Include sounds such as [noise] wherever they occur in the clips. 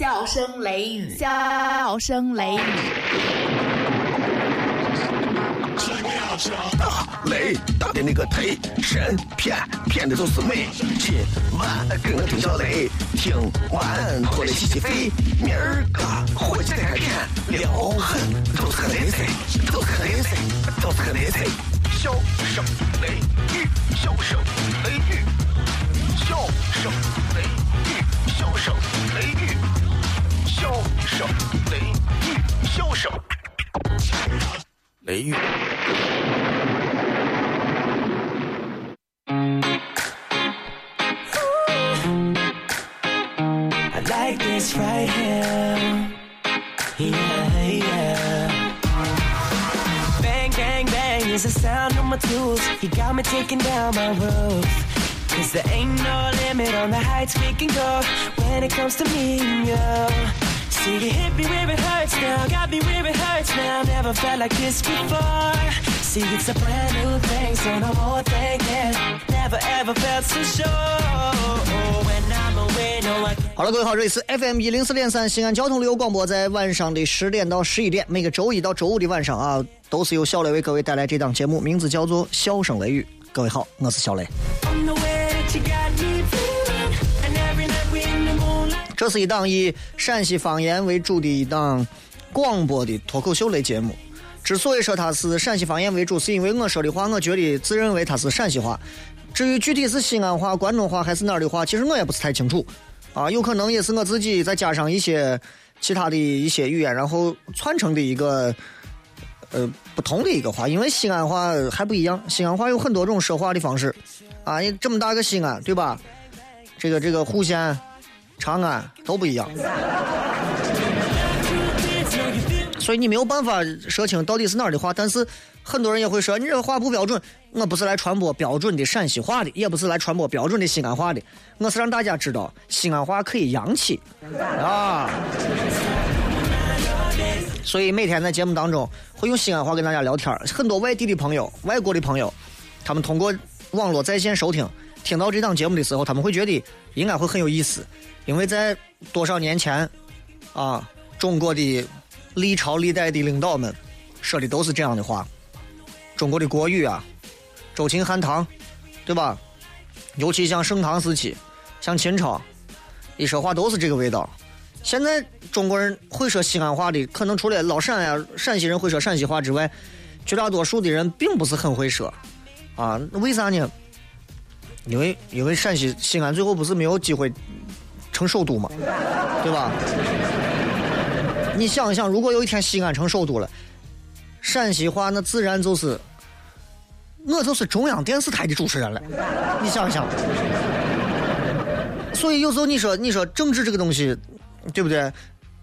笑声雷雨，笑声雷雨。大雷大的那个忒神骗骗的都是美，今晚跟我听小雷，听完过来洗洗肺，明儿个火气再开片，撩狠都是个雷菜，都是个雷菜，都是个雷菜，笑声雷雨，笑声雷雨，笑声雷雨，笑声雷雨，笑声雷雨，笑声雷雨。I like this right here. Yeah, yeah. Bang, bang, bang is the sound of my tools. You got me taking down my roof. Cause there ain't no limit on the heights we can go when it comes to me and you. See, you hit me where it hurts now, got me where it hurts now. Never felt like this before. See, it's a brand new thing, so no more thinking. Never ever felt so sure. When I'm away, no, I can't. 好了，各位好，这里是 FM 一零四点三西安交通旅游广播，在晚上的十点到十一点，每个周一到周五的晚上啊，都是由小雷为各位带来这档节目，名字叫做《笑声雷雨》。各位好，我是小雷。这是一档以陕西方言为主的一档广播的脱口秀类节目。之所以说它是陕西方言为主，是因为我说的话，我觉得自认为它是陕西话。至于具体是西安话、关中话还是哪儿的话，其实我也不是太清楚。啊，有可能也是我自己再加上一些其他的一些语言，然后串成的一个呃不同的一个话。因为西安话还不一样，西安话有很多种说话的方式。啊，你这么大个西安，对吧？这个这个户县、长安都不一样。所以你没有办法说清到底是哪儿的话，但是很多人也会说你这个话不标准。我不是来传播标准的陕西话的，也不是来传播标准的西安话的，我是让大家知道西安话可以洋气啊。所以每天在节目当中会用西安话跟大家聊天很多外地的朋友、外国的朋友，他们通过网络在线收听，听到这档节目的时候，他们会觉得应该会很有意思，因为在多少年前啊，中国的历朝历代的领导们说的都是这样的话。中国的国语啊，周秦汉唐，对吧？尤其像盛唐时期，像秦朝，一说话都是这个味道。现在中国人会说西安话的，可能除了老陕呀、陕西人会说陕西话之外，绝大多数的人并不是很会说。啊，为啥呢？因为因为陕西西安最后不是没有机会成首都嘛，对吧？你想一想，如果有一天西安成首都了，陕西话那自然就是，我就是中央电视台的主持人了。你想一想，所以有时候你说你说政治这个东西，对不对？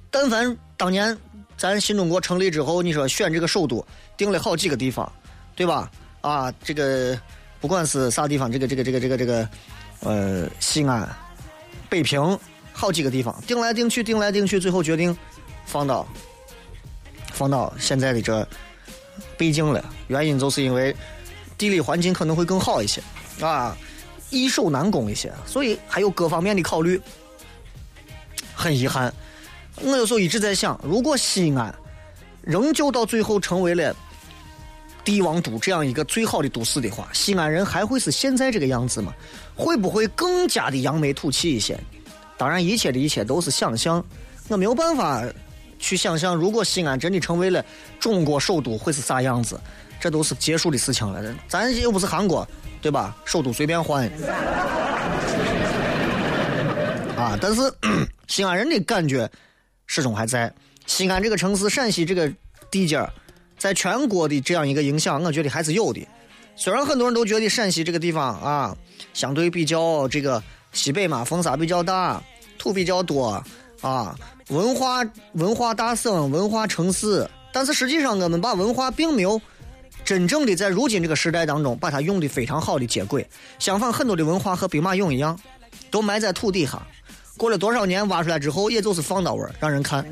但凡当年咱新中国成立之后，你说选这个首都，定了好几个地方，对吧？啊，这个不管是啥地方，这个这个这个这个这个，呃，西安、北平，好几个地方，定来定去，定来定去，最后决定放到放到现在的这北京了。原因就是因为地理环境可能会更好一些啊，易守难攻一些，所以还有各方面的考虑。很遗憾，我有时候一直在想，如果西安仍旧到最后成为了帝王都这样一个最好的都市的话，西安人还会是现在这个样子吗？会不会更加的扬眉吐气一些？当然，一切的一切都是想象，我没有办法去想象，如果西安真的成为了中国首都，会是啥样子？这都是结束的事情了。咱又不是韩国，对吧？首都随便换。[laughs] 啊，但是 [clears throat] 西安人的感觉始终还在。西安这个城市，陕西这个地界，在全国的这样一个影响，我觉得还是有的。虽然很多人都觉得陕西这个地方啊，相对比较这个西北嘛，风沙比较大，土比较多啊，文化文化大省、文化城市，但是实际上我们把文化并没有真正的在如今这个时代当中把它用的非常好的接轨。相反，很多的文化和兵马俑一样，都埋在土底下。过了多少年，挖出来之后，也就是放到味儿，让人看。[laughs]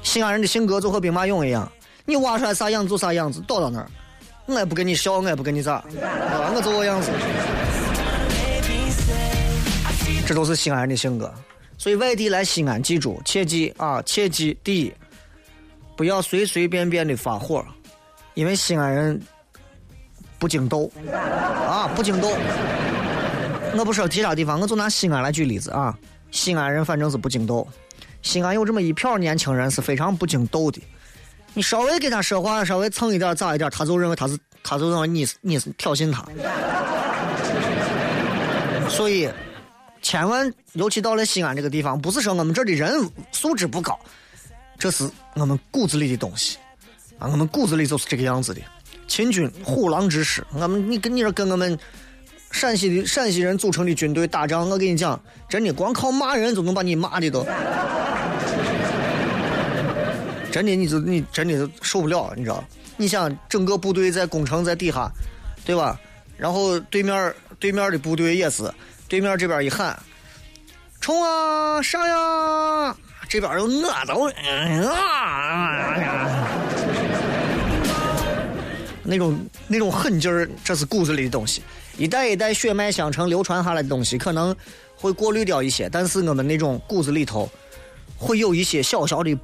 西安人的性格就和兵马俑一样，你挖出来啥样子就啥样子，倒到那儿，我也不跟你笑，我也不跟你咋，啊，我就我样子。这都是西安人的性格。所以外地来西安，记住，切记啊，切记，第一，不要随随便便的发火，因为西安人不经斗啊，不经斗。我不说其他地方，我就拿西安来举例子啊。西安人反正是不经斗，西安有这么一票年轻人是非常不经斗的。你稍微跟他说话，稍微蹭一点咋一点，他就认为他是，他就认为你是你是挑衅他。[laughs] 所以。千万，尤其到了西安这个地方，不是说我们这儿的人素质不高，这是我们骨子里的东西啊！我们骨子里就是这个样子的。秦军虎狼之师，我们你跟你说跟我们陕西的陕西人组成的军队打仗，我跟你讲，真的光靠骂人就能把你骂的都，真的你就你真的受不了，你知道？你想整个部队在攻城在底下，对吧？然后对面对面的部队也是。对面这边一喊，冲啊，上呀！这边又我都啊，那种那种狠劲儿，这是骨子里的东西，一代一代血脉相承流传下来的东西，可能会过滤掉一些，但是我们那种骨子里头会有一些小小的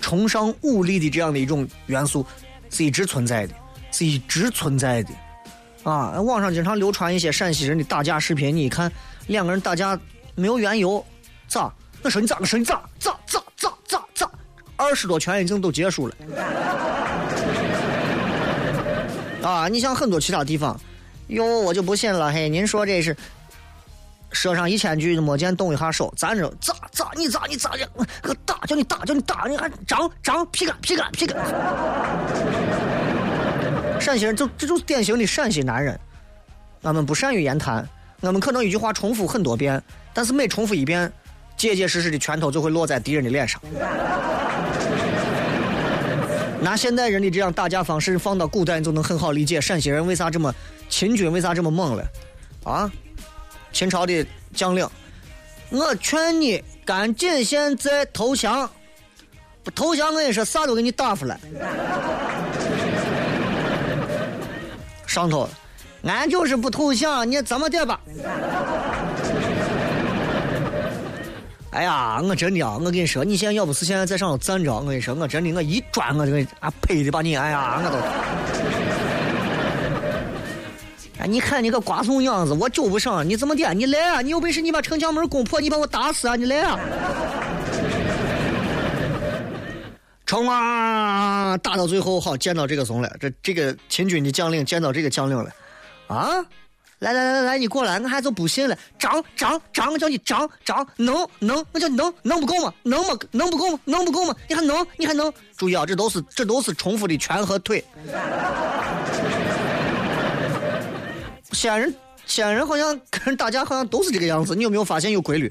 崇尚武力的这样的一种元素，是一直存在的，是一直存在的。啊，网上经常流传一些陕西人的打架视频，你一看两个人打架没有缘由，咋？我说你咋？我说你咋？咋咋咋咋咋？二十多拳已经都结束了。啊，你像很多其他地方，哟，我就不信了。嘿，您说这是说上一千句没见动一下手，咱这咋咋？你咋你咋的？我打叫你打叫你打，你还张张皮干皮干皮干。陕西人就这就是典型的陕西男人，俺们不善于言谈，俺们可能一句话重复很多遍，但是每重复一遍，结结实实的拳头就会落在敌人的脸上。拿现代人的这样打架方式放到古代，你就能很好理解陕西人为啥这么秦军为啥这么猛了，啊？秦朝的将领，我劝你赶紧现在投降，不投降我跟你说啥都给你打出来。上头，俺就是不投降，你怎么的吧？哎呀，我真的啊，我跟你说，你现在要不是现在在上头站着，我跟你说，我真的我一转我就给啊呸的把你，哎呀，我都。哎，你看你个瓜怂样子，我救不上，你怎么的？你来啊！你有本事你把城墙门攻破，你把我打死啊！你来啊！冲啊！打到最后，好见到这个怂了。这这个秦军的将领见到这个将领了，啊！来来来来来，你过来，我还就不信了。张张张，我叫你张张，能能，我叫你能能不够吗？能吗？能不够吗？能不够吗？你还能？你还能？注意啊，这都是这都是重复的拳和腿。西安人西安人好像跟人打架好像都是这个样子，你有没有发现有规律？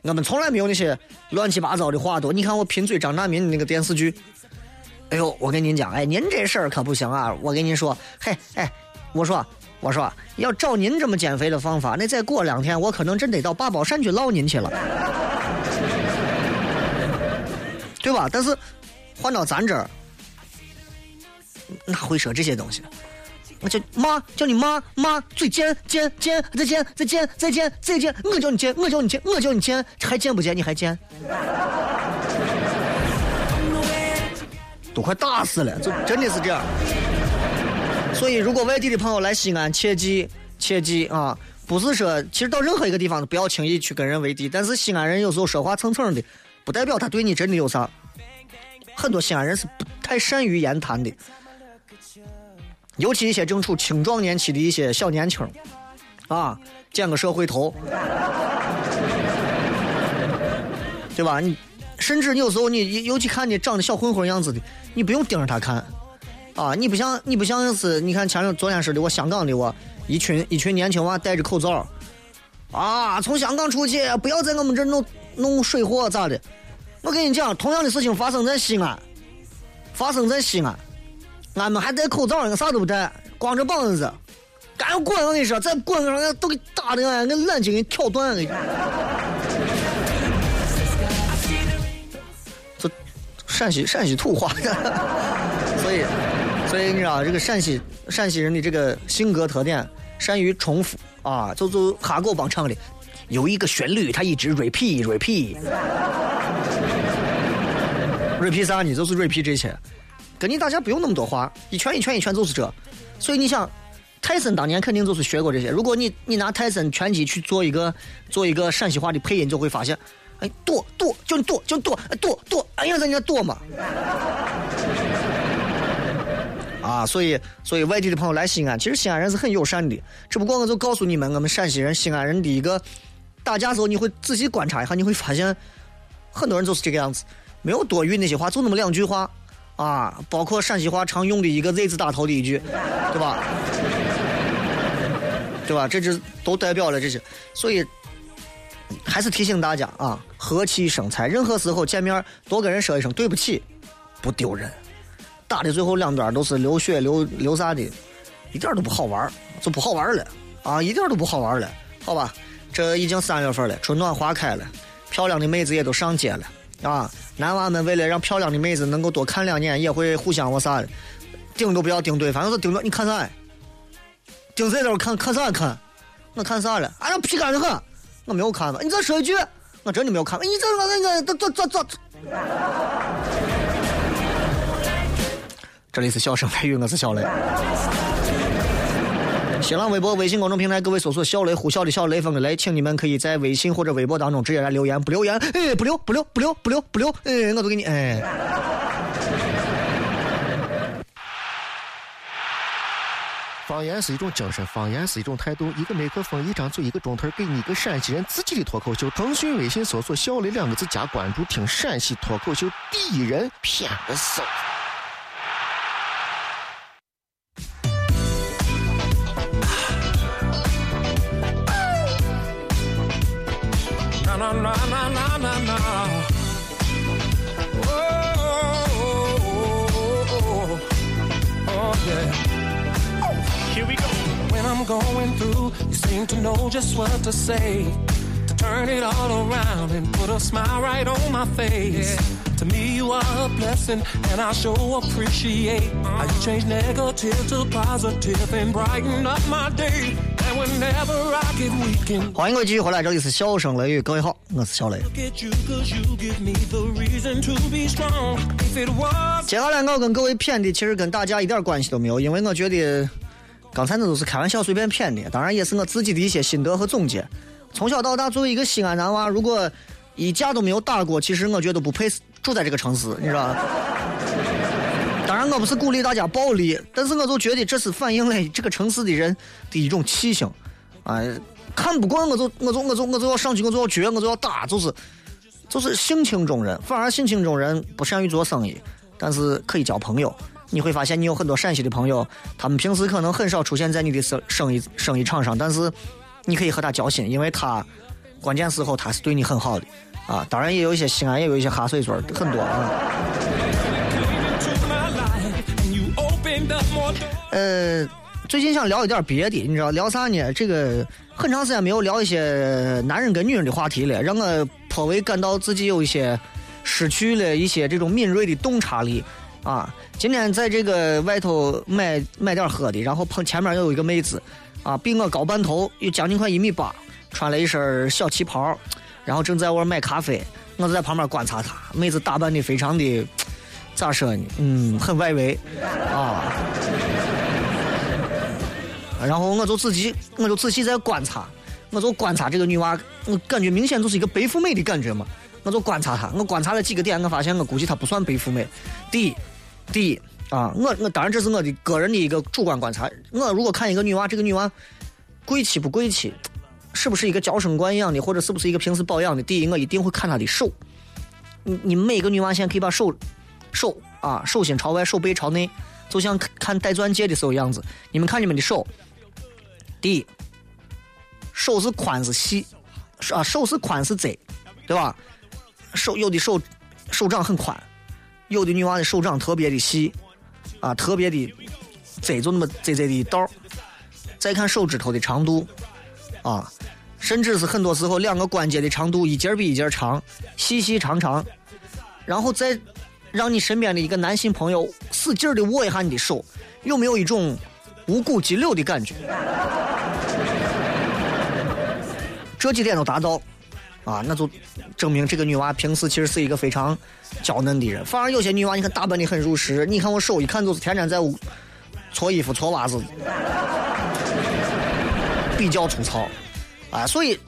我们从来没有那些乱七八糟的话多。你看我贫嘴张大民那个电视剧，哎呦，我跟您讲，哎，您这事儿可不行啊！我跟您说，嘿，哎，我说，我说，要照您这么减肥的方法，那再过两天我可能真得到八宝山去捞您去了，对吧？但是换到咱这儿，哪会说这些东西？我叫妈，叫你妈妈，嘴贱贱贱，再见再见再见再见，我叫你贱，我叫你贱，我叫你贱，还贱不贱？你还贱？都快打死了，就真的是这样。所以，如果外地的朋友来西安，切记切记啊，不是说其实到任何一个地方都不要轻易去跟人为敌。但是西安人有时候说话蹭蹭的，不代表他对你真的有啥。很多西安人是不太善于言谈的。尤其一些正处青壮年期的一些小年轻啊，剪个社会头，[laughs] 对吧？你甚至你有时候你尤其看你长得小混混样子的，你不用盯着他看啊！你不像你不像是你看前两昨天似的，我香港的我一群一群年轻娃戴着口罩啊，从香港出去，不要在我们这弄弄水货咋的？我跟你讲，同样的事情发生在西安，发生在西安。俺们还戴口罩，俺啥都不戴，光着膀子，赶紧滚！我跟你说，再滚个啥，都给打的，俺眼睛给挑断了。这陕西陕西土话，[laughs] 所以所以你知道这个陕西陕西人的这个性格特点，善于重复啊，就就哈狗帮唱的，有一个旋律，它一直 repeat repeat。repeat 啥呢？就是 repeat 这些，跟你大家不用那么多话，一拳一拳一拳就是这。所以你想，泰森当年肯定就是学过这些。如果你你拿泰森拳击去做一个做一个陕西话的配音，就会发现，哎，剁剁就剁就剁剁剁，哎呀，人家剁嘛。[laughs] 啊，所以所以外地的朋友来西安，其实西安人是很友善的。只不过我就告诉你们，我们陕西人、西安人的一个打架时候，你会仔细观察一下，你会发现很多人就是这个样子，没有多余那些话，就那么两句话啊。包括陕西话常用的一个 “z” 字打头的一句，对吧？对吧？这就都代表了这些。所以还是提醒大家啊，和气生财，任何时候见面多跟人说一声对不起，不丢人。打的最后两段都是流血流流啥的，一点都不好玩就不好玩了啊！一点都不好玩了，好吧？这已经三月份了，春暖花开了，漂亮的妹子也都上街了啊！男娃们为了让漂亮的妹子能够多看两眼，也会互相我啥的，盯都不要盯对，反正是盯着你看啥？盯谁头看看啥看？我看啥了？哎呀，皮干的很，我没有看吧？你再说一句，我真的没有看。你这个那个走走走。[laughs] 这里是笑声雷雨，我是小雷。新浪微博、微信公众平台，各位搜索“小雷”呼啸的小雷锋的雷，请你们可以在微信或者微博当中直接来留言，不留言，哎，不留，不留，不留，不留，不留，哎，我都给你，哎。[laughs] 方言是一种精神，方言是一种态度。一个麦克风，一张嘴，一个钟头，给你一个陕西人自己的脱口秀。腾讯微信搜索“小雷”两个字加关注，听陕西脱口秀第一人，骗个手。na na na na na na. Oh, oh, oh, oh, oh, oh yeah. Oh, here we go. When I'm going through, you seem to know just what to say. To turn it all around and put a smile right on my face. Yeah. me, you are a blessing, and I so appreciate change negative to positive and brighten up my day. 欢迎各位继续回来，这里是笑声雷雨，各位好，我是小雷。接下来我跟各位骗的，其实跟大家一点关系都没有，因为我觉得刚才那都是开玩笑，随便骗的，当然也是我自己的一些心得和总结。从小到大，作为一个西安男娃，如果一架都没有打过，其实我觉得不配是住在这个城市，你知道？当然，我不是鼓励大家暴力，但是我就觉得这是反映了这个城市的人的一种气性。啊，看不惯我就我就我就我就要上去，我就要撅，我就要打，就是就是性情中人。反而性情中人不善于做生意，但是可以交朋友。你会发现，你有很多陕西的朋友，他们平时可能很少出现在你的生生意生意场上，但是你可以和他交心，因为他关键时候他是对你很好的啊。当然，也有一些西安也有一些哈水嘴很多啊。呃，最近想聊一点别的，你知道聊啥呢？这个很长时间没有聊一些男人跟女人的话题了，让我颇为感到自己有一些失去了一些这种敏锐的洞察力。啊，今天在这个外头买买点喝的，然后碰前面又有一个妹子，啊，比我高半头，有将近快一米八，穿了一身小旗袍，然后正在我买咖啡，我就在旁边观察她。妹子打扮的非常的，[tsk] 咋说呢？嗯，很外围，啊。然后我就仔细，我就仔细在观察，我就观察这个女娃，我感觉明显就是一个白富美的感觉嘛。我就观察她，我观察了几个点，我发现我估计她不算白富美。第一。第一啊，我我当然这是我的个人的一个主观观察。我如果看一个女娃，这个女娃贵气不贵气，是不是一个娇生惯养的，或者是不是一个平时保养的？第一，我一定会看她的手。你你每个女娃现在可以把手手啊手心朝外，手背朝内，就像看戴钻戒的时候样子。你们看你们的手，第一，手是宽是细，啊手是宽是窄，对吧？手有的手手掌很宽。有的女娃的手掌特别的细，啊，特别的窄，就那么窄窄的一道再看手指头的长度，啊，甚至是很多时候两个关节的长度一节比一节长，细细长长。然后再让你身边的一个男性朋友使劲的握一下你的手，有没有一种无骨肌瘤的感觉？这几点都达到，啊，那就证明这个女娃平时其实是一个非常娇嫩的人。反而有些女娃，你看打扮的很入时，你看我手一看就是天天在搓衣服、搓袜子，比较粗糙，啊，所以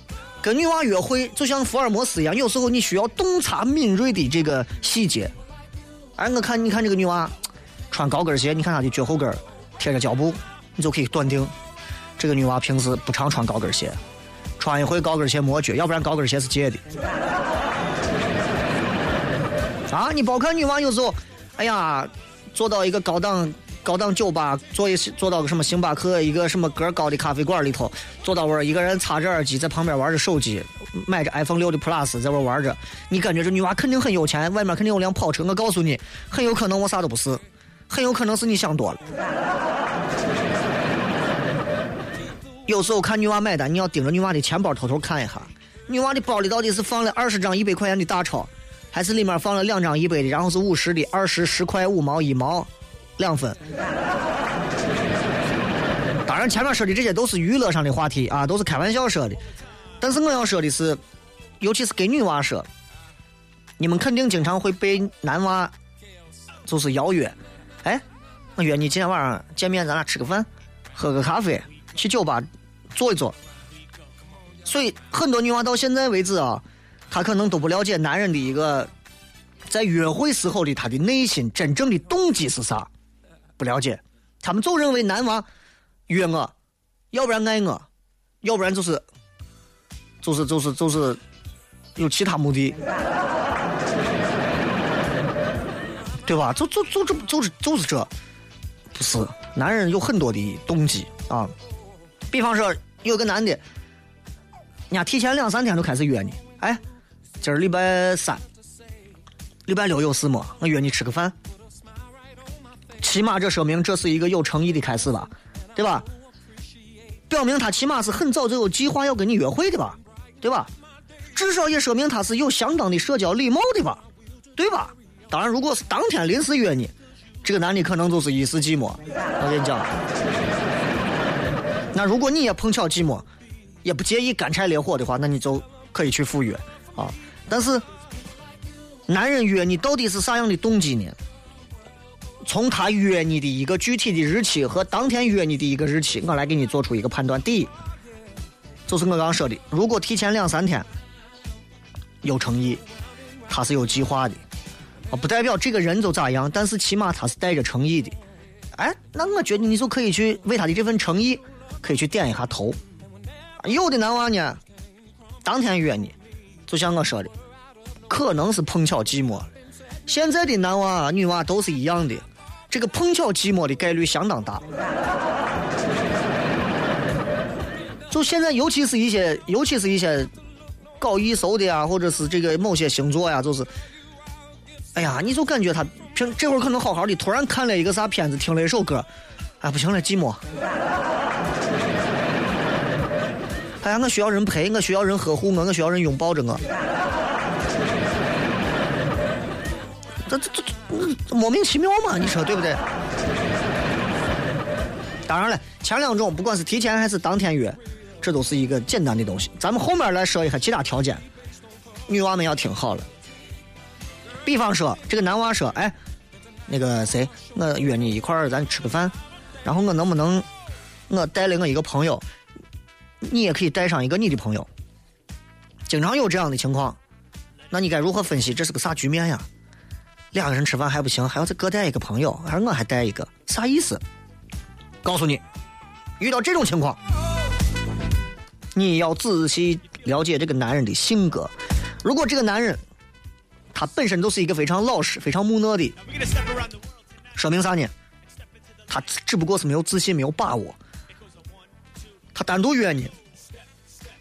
跟女娃约会就像福尔摩斯一样，有时候你需要洞察敏锐的这个细节。哎，我看你看这个女娃穿高跟鞋，你看她的脚后跟贴着胶布，你就可以断定这个女娃平时不常穿高跟鞋，穿一回高跟鞋磨脚，要不然高跟鞋是借的。啊，你包括女娃有时候，哎呀，坐到一个高档高档酒吧，坐一坐到个什么星巴克一个什么个高的咖啡馆里头，坐到那儿一个人插着耳机在旁边玩着手机，买着 iPhone 六的 Plus 在那儿玩着，你感觉这女娃肯定很有钱，外面肯定有辆跑车。我告诉你，很有可能我啥都不是，很有可能是你想多了。[laughs] 有时候看女娃买单，你要盯着女娃的钱包偷偷看一下，女娃的包里到底是放了二十张一百块钱的大钞，还是里面放了两张一百的，然后是五十的，二十十块五毛一毛两分。当然，前面说的这些都是娱乐上的话题啊，都是开玩笑说的。但是我要说的是，尤其是给女娃说，你们肯定经常会被男娃就是邀约，哎，我约你今天晚上见面，咱俩吃个饭，喝个咖啡，去酒吧坐一坐。所以很多女娃到现在为止啊，她可能都不了解男人的一个在约会时候的他的内心真正的动机是啥，不了解。他们总认为男娃约我，要不然爱我，要不然就是就是就是就是有其他目的，对吧？就就就这就是就是这，不是男人有很多的动机啊。比方说有个男的，人家提前两三天就开始约你，哎，今儿礼拜三、礼拜六有事么？我约你吃个饭。起码这说明这是一个有诚意的开始吧，对吧？表明他起码是很早就有计划要跟你约会的吧，对吧？至少也说明他是有相当的社交礼貌的吧，对吧？当然，如果是当天临时约你，这个男的可能就是一时寂寞。我跟你讲，那如果你也碰巧寂寞，也不介意干柴烈火的话，那你就可以去赴约啊。但是，男人约你到底是啥样的动机呢？从他约你的一个具体的日期和当天约你的一个日期，我来给你做出一个判断。第一，就是我刚说的，如果提前两三天有诚意，他是有计划的，啊，不代表这个人就咋样，但是起码他是带着诚意的。哎，那我觉得你就可以去为他的这份诚意，可以去点一下头。有的男娃呢，当天约你，就像我说的，可能是碰巧寂寞。现在的男娃、女娃都是一样的。这个碰巧寂寞的概率相当大，就现在，尤其是一些，尤其是一些搞艺术的呀，或者是这个某些星座呀，就是，哎呀，你就感觉他平这会儿可能好好的，突然看了一个啥片子，听了一首歌，哎，不行了，寂寞。哎呀，我需要人陪，我需要人呵护我，我需要人拥抱着我。这这这这莫名其妙嘛？你说对不对？当然了，前两种不管是提前还是当天约，这都是一个简单的东西。咱们后面来说一下其他条件，女娃们要听好了。比方说，这个男娃说：“哎，那个谁，我约你一块儿咱吃个饭，然后我能不能我带了我一个朋友，你也可以带上一个你的朋友。”经常有这样的情况，那你该如何分析这是个啥局面呀？两个人吃饭还不行，还要再各带一个朋友，还是我还带一个，啥意思？告诉你，遇到这种情况，你要仔细了解这个男人的性格。如果这个男人他本身就是一个非常老实、非常木讷的，说明啥呢？他只不过是没有自信、没有把握。他单独约你，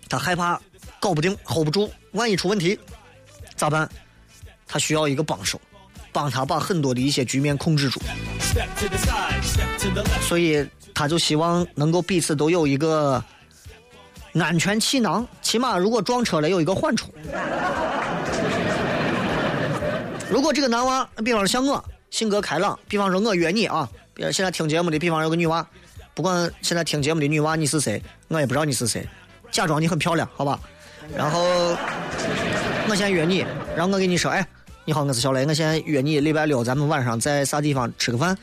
他害怕搞不定、hold 不住，万一出问题咋办？他需要一个帮手。帮他把很多的一些局面控制住，所以他就希望能够彼此都有一个安全气囊，起码如果撞车了有一个缓冲。如果这个男娃，比方说像我，性格开朗，比方说我约你啊，比如现在听节目的，比方有个女娃，不管现在听节目的女娃你是谁，我也不知道你是谁，假装你很漂亮，好吧？然后我先约你，然后我跟你说，哎，你好，我是小雷，我先约你礼拜六咱们晚上在啥地方吃个饭，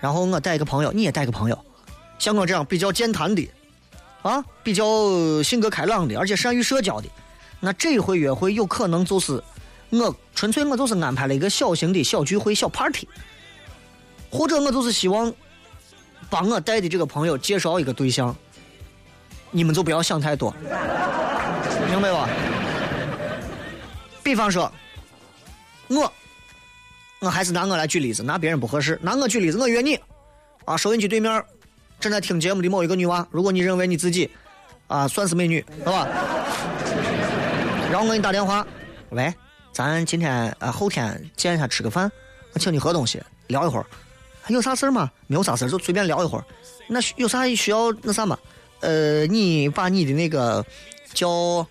然后我带一个朋友，你也带个朋友，像我这样比较健谈的，啊，比较性格开朗的，而且善于社交的，那这回约会有可能就是我纯粹我就是安排了一个小型的小聚会、小 party，或者我就是希望帮我带的这个朋友介绍一个对象，你们就不要想太多，明白吧？比方说，我，我还是拿我来举例子，拿别人不合适，拿我举例子，我约你，啊，收音机对面正在听节目的某一个女娃，如果你认为你自己啊算是美女，是吧？[laughs] 然后我给你打电话，喂，咱今天啊后天见一下吃个饭，我请你喝东西，聊一会儿，有啥事儿吗？没有啥事儿，就随便聊一会儿。那有啥需要那啥吗？呃，你把你的那个叫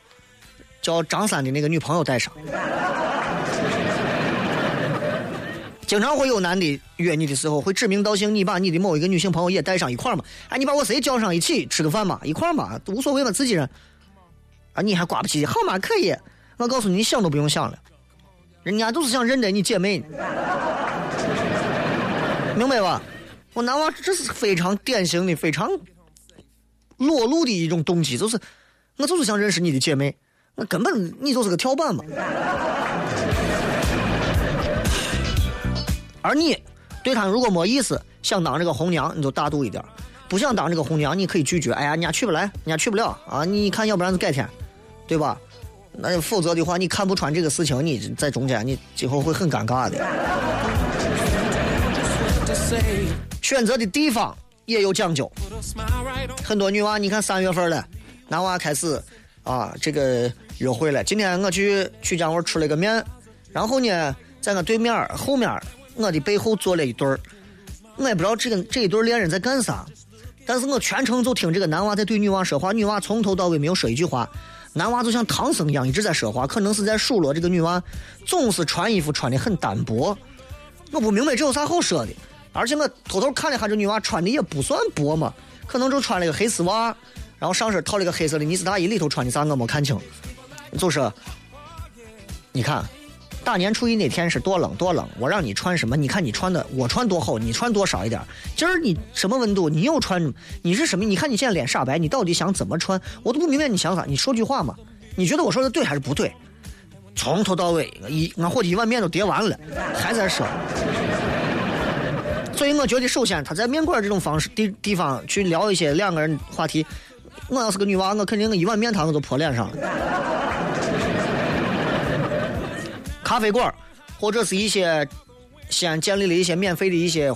叫张三的那个女朋友带上。经常会有男的约你的时候，会指名道姓，你把你的某一个女性朋友也带上一块儿嘛？哎，你把我谁叫上一起吃个饭嘛？一块儿嘛，无所谓嘛，自己人。啊，你还挂不起？好嘛，可以。我告诉你，你想都不用想了，人家就是想认得你姐妹，[laughs] 明白吧？我男娃这是非常典型的、非常裸露的一种动机，就是我就是想认识你的姐妹，我根本你就是个跳板嘛。而你对他如果没意思，想当这个红娘，你就大度一点；不想当这个红娘，你可以拒绝。哎呀，人家去不来，人家去不了啊！你看，要不然就改天，对吧？那否则的话，你看不穿这个事情，你在中间，你今后会很尴尬的。选择的地方也有讲究，很多女娃，你看三月份了，男娃开始啊，这个约会了。今天我去曲江味吃了个面，然后呢，在我对面后面。我的背后坐了一对儿，我也不知道这个这一对恋人在干啥，但是我全程就听这个男娃在对女娃说话，女娃从头到尾没有说一句话，男娃就像唐僧一样一直在说话，可能是在数落这个女娃总是穿衣服穿的很单薄，我不明白这有啥好说的，而且我偷偷看了下这女娃穿的也不算薄嘛，可能就穿了个黑丝袜，然后上身套了个黑色的呢子大衣，里头穿的啥我没看清，就是，你看。大年初一那天是多冷多冷，我让你穿什么？你看你穿的，我穿多厚，你穿多少一点？今儿你什么温度？你又穿？你是什么？你看你现在脸煞白，你到底想怎么穿？我都不明白你想啥。你说句话嘛？你觉得我说的对还是不对？从头到尾，一俺伙计一碗面都叠完了，还在说。所以我觉得，首先他在面馆这种方式地地方去聊一些两个人话题，我要是个女娃，我肯定一碗面汤我都泼脸上了。咖啡馆，或者是一些西安建立了一些免费的一些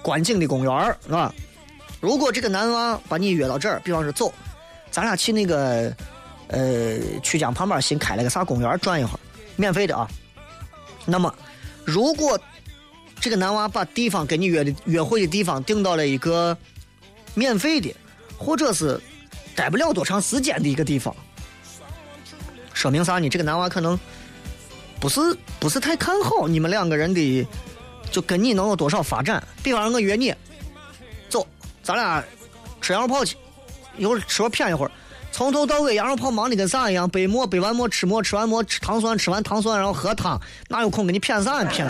观景的公园儿，是吧？如果这个男娃把你约到这儿，比方说走，咱俩去那个呃曲江旁边新开了个啥公园转一会儿，免费的啊。那么，如果这个男娃把地方跟你约的约会的地方定到了一个免费的，或者是待不了多长时间的一个地方，说明啥呢？这个男娃可能。不是不是太看好你们两个人的，就跟你能有多少发展？比方说，我约你，走，咱俩吃羊肉泡去，一会儿吃会谝一会儿，从头到尾羊肉泡忙的跟啥一样？背馍背完馍吃馍吃完馍吃糖蒜吃完糖蒜然后喝汤，哪有空跟你谝啥谝？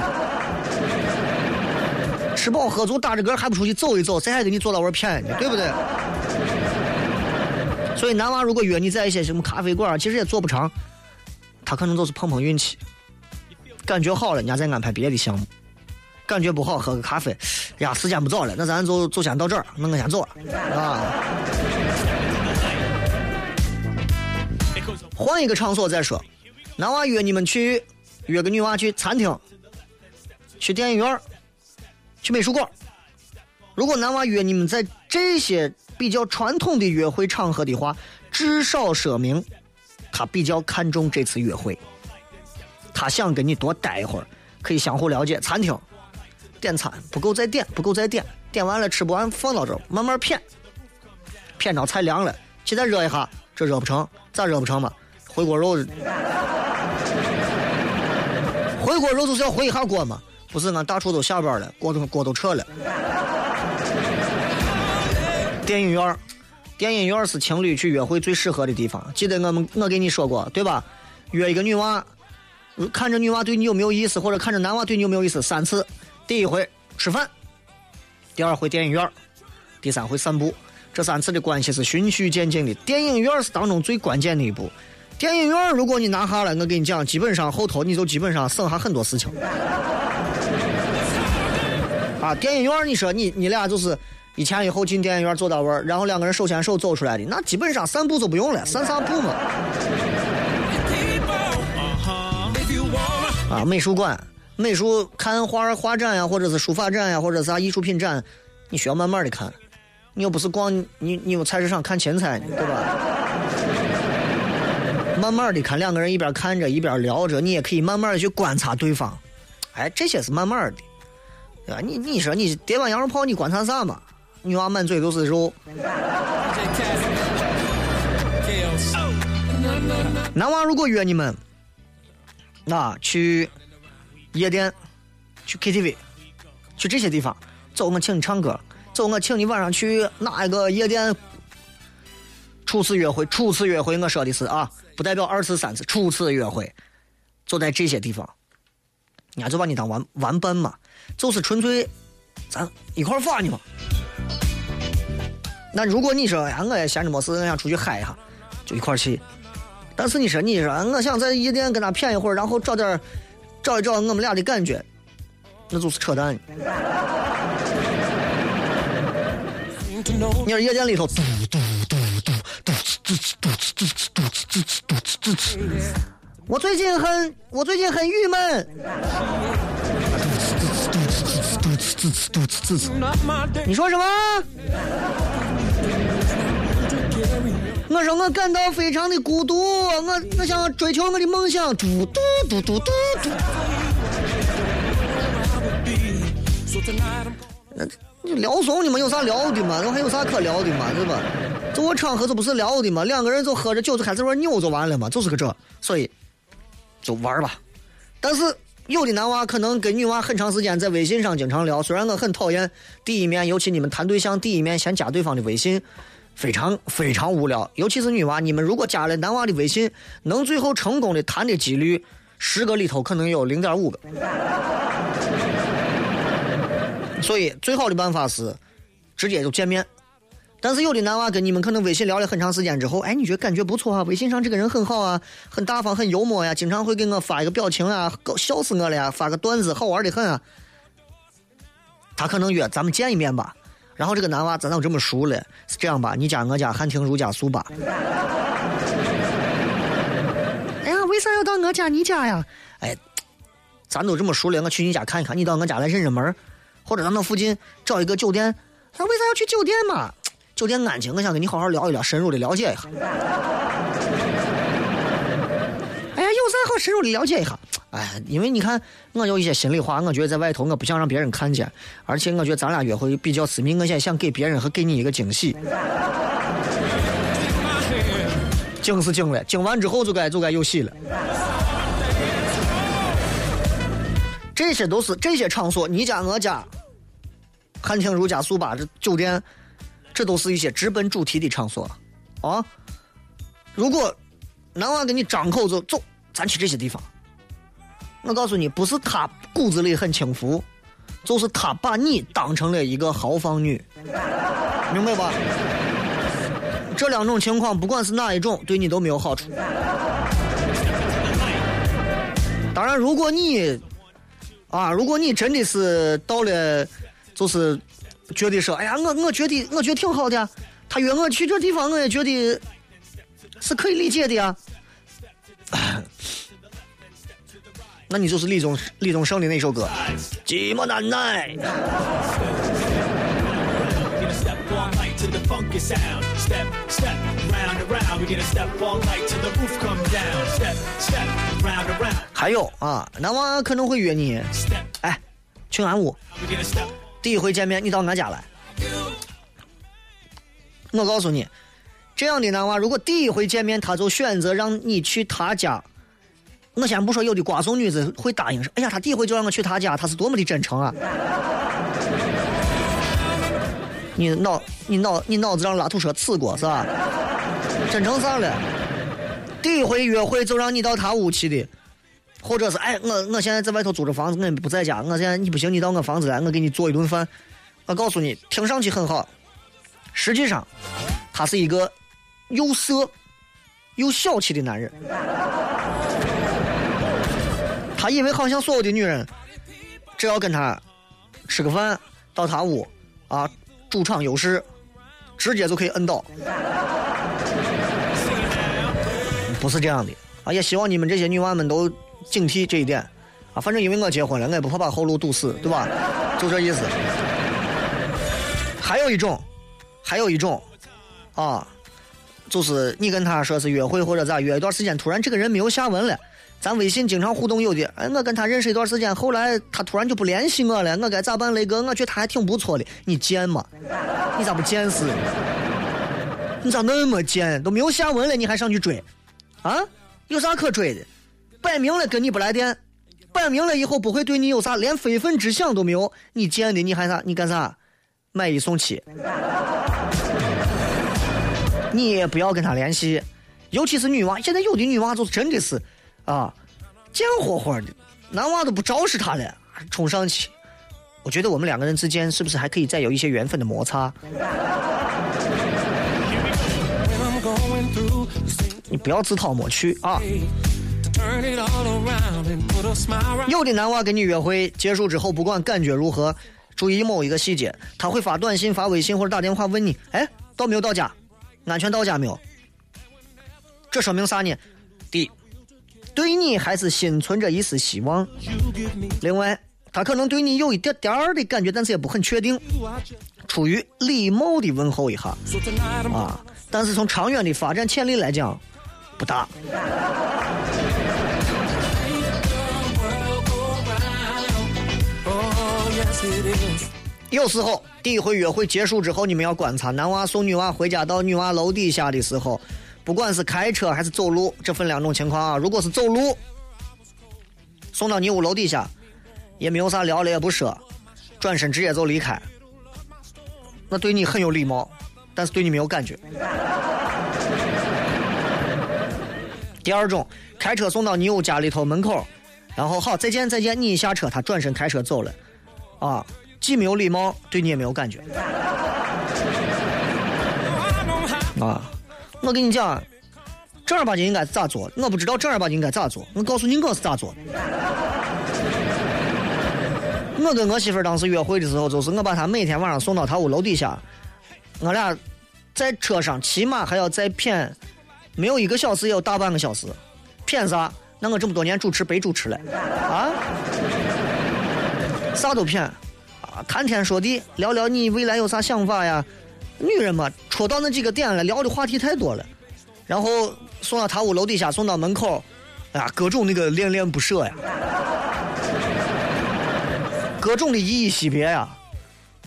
吃饱喝足打着嗝还不出去走一走，谁还给你坐到位谝呢？对不对？所以男娃如果约你在一些什么咖啡馆，其实也做不长，他可能就是碰碰运气。感觉好了，人家再安排别的项目；感觉不好，喝个咖啡。呀，时间不早了，那咱就就先到这儿，那我先走了啊。换一个场所再说。男娃约你们去，约个女娃去餐厅，去电影院，去美术馆。如果男娃约你们在这些比较传统的约会场合的话，至少说明他比较看重这次约会。他想跟你多待一会儿，可以相互了解。餐厅点餐不够再点，不够再点，点完了吃不完放到这儿慢慢谝，谝着菜凉了，现在热一下，这热不成，咋热不成嘛？回锅肉，回锅肉就是要回一下锅嘛，不是俺大厨都下班了，锅都锅都撤了。电影院电影院是情侣去约会最适合的地方。记得我们我给你说过，对吧？约一个女娃，看着女娃对你有没有意思，或者看着男娃对你有没有意思，三次。第一回吃饭，第二回电影院，第三回散步。这三次的关系是循序渐进的。电影院是当中最关键的一步。电影院如果你拿下了，我跟你讲，基本上后头你就基本上省下很多事情。[laughs] 啊，电影院你说你你俩就是一前一后进电影院坐到位，然后两个人手牵手走出来的，那基本上散步就不用了，散散步嘛。啊，[laughs] 美术馆、美术看画画展呀，或者是书法展呀，或者啥艺术品展，你需要慢慢的看，你又不是逛你你有菜市场看芹菜呢，对吧？[laughs] 慢慢的看，两个人一边看着一边聊着，你也可以慢慢的去观察对方，哎，这些是慢慢的，对吧？你你说你叠碗羊肉泡，你观察啥嘛？女娃满嘴都是肉。[laughs] 男娃如果约你们，那去夜店、去 KTV、去这些地方，走，我请你唱歌，走，我请你晚上去哪一个夜店？初次约会，初次约会，我说的是啊，不代表二次、三次，初次约会，就在这些地方，人家就把你当玩玩伴嘛，就是纯粹咱一块儿耍呢嘛。那如果你说，哎，我也闲着没事，我想出去嗨一下，就一块儿去。但是你说，你说我想在夜店跟他谝一会儿，然后找点找一找我们俩的感觉，那就是扯淡。你说夜店里头嘟嘟嘟嘟嘟嘟嘟嘟嘟嘟嘟嘟嘟，我最近很我最近很郁闷。你说什么？我说我感到非常的孤独，我我想追求我的梦想。嘟嘟嘟嘟嘟嘟。那你聊怂你们有啥聊的嘛？我还有啥可聊的嘛？对吧？这我场合这不是聊的嘛？两个人就喝着酒就开始玩扭就完了嘛？就是个这，所以就玩吧。但是有的男娃可能跟女娃很长时间在微信上经常聊，虽然我很讨厌第一面，尤其你们谈对象第一面先加对方的微信。非常非常无聊，尤其是女娃。你们如果加了男娃的微信，能最后成功的谈的几率，十个里头可能有零点五个。所以最好的办法是直接就见面。但是有的男娃跟你们可能微信聊了很长时间之后，哎，你觉得感觉不错啊？微信上这个人很好啊，很大方，很幽默呀，经常会给我发一个表情啊，搞笑死我了呀，发个段子，好玩的很啊。他可能约咱们见一面吧。然后这个男娃咱都这么熟了，是这样吧？你加我家汉庭如家速吧。哎呀，为啥要到我家你家呀？哎，咱都这么熟了，我去你家看一看，你到我家来认认门或者咱那附近找一个酒店。他为啥要去酒店嘛？酒店安静，我想跟你好好聊一聊，深入的了解一下。哎呀，有啥好深入的了解一下？哎，因为你看，我有一些心里话，我觉得在外头我不想让别人看见，而且我觉得咱俩约会比较私密，我现在想给别人和给你一个惊喜。惊是惊了，惊完之后就该就该有喜了。这些都是这些场所，你家我家，汉庭如家速吧这酒店，这都是一些直奔主题的场所啊。如果男娃给你张口就走，咱去这些地方。我告诉你，不是他骨子里很轻浮，就是他把你当成了一个豪放女，明白吧？这两种情况，不管是哪一种，对你都没有好处。当然，如果你啊，如果你真的是到了，就是觉得说，哎呀，我我觉得我觉得挺好的，他约我去这地方，我也觉得是可以理解的呀。那你就是李宗李宗盛的那首歌《寂寞难耐》。还有啊，男娃可能会约你，哎，去俺屋。第一回见面，你到俺家来。我告诉你，这样的男娃，如果第一回见面他就选择让你去他家。我先不说有的瓜怂女子会答应说：“哎呀，他第一回就让我去他家，他是多么的真诚啊！” [laughs] 你脑你脑你脑子让拉土车刺过是吧？真诚啥了？第一回约会就让你到他屋去的，或者是哎我我现在在外头租着房子，我不在家，我现在你不行，你到我房子来，我给你做一顿饭。我告诉你，听上去很好，实际上他是一个又色又小气的男人。他以为好像所有的女人，只要跟他吃个饭，到他屋啊，主场优势，直接就可以摁倒。[laughs] 不是这样的啊！也希望你们这些女娃们都警惕这一点啊！反正因为我结婚了，我也不怕把后路堵死，对吧？就这意思。还有一种，还有一种，啊，就是你跟他说是约会或者咋约一段时间，突然这个人没有下文了。咱微信经常互动有的，哎，我跟他认识一段时间，后来他突然就不联系我了，我该咋办？雷哥，我觉得他还挺不错的，你贱吗？你咋不贱死？你咋那么贱？都没有下文了，你还上去追？啊，有啥可追的？摆明了跟你不来电，摆明了以后不会对你有啥，连非分之想都没有。你贱的，你还啥？你干啥？买一送七。你也不要跟他联系，尤其是女娃。现在有的女娃就是真的是。啊，贱火火的，男娃都不招视他了，冲上去。我觉得我们两个人之间是不是还可以再有一些缘分的摩擦？你不要自讨没趣啊！有的男娃跟你约会结束之后，不管感觉如何，注意某一个细节，他会发短信、发微信或者打电话问你：“哎，到没有到家？安全到家没有？”这说明啥呢？第一。对你还是心存着一丝希望。另外，他可能对你有一点点儿的感觉，但是也不很确定，出于礼貌的问候一下啊。但是从长远的发展潜力来讲，不大。有时候，第一回约会结束之后，你们要观察男娃送女娃回家到女娃楼底下的时候。不管是开车还是走路，这分两种情况啊。如果是走路，送到你屋楼底下，也没有啥聊了，也不说，转身直接就离开，那对你很有礼貌，但是对你没有感觉。[laughs] 第二种，开车送到你屋家里头门口，然后好再见再见，你一下车，他转身开车走了，啊，既没有礼貌，对你也没有感觉，[laughs] 啊。我跟你讲，正儿八经应该咋做？我不知道正儿八经应该咋做。我告诉你，我是咋做。[laughs] 我跟我媳妇当时约会的时候，就是我把她每天晚上送到她屋楼底下，我俩在车上起码还要再谝，没有一个小时也有大半个小时。谝啥？那我这么多年主持白主持了啊？啥都谝啊，谈天说地，聊聊你未来有啥想法呀？女人嘛，戳到那几个点了，聊的话题太多了，然后送到他屋楼底下，送到门口，哎呀，各种那个恋恋不舍呀，[laughs] 各种的依依惜别呀，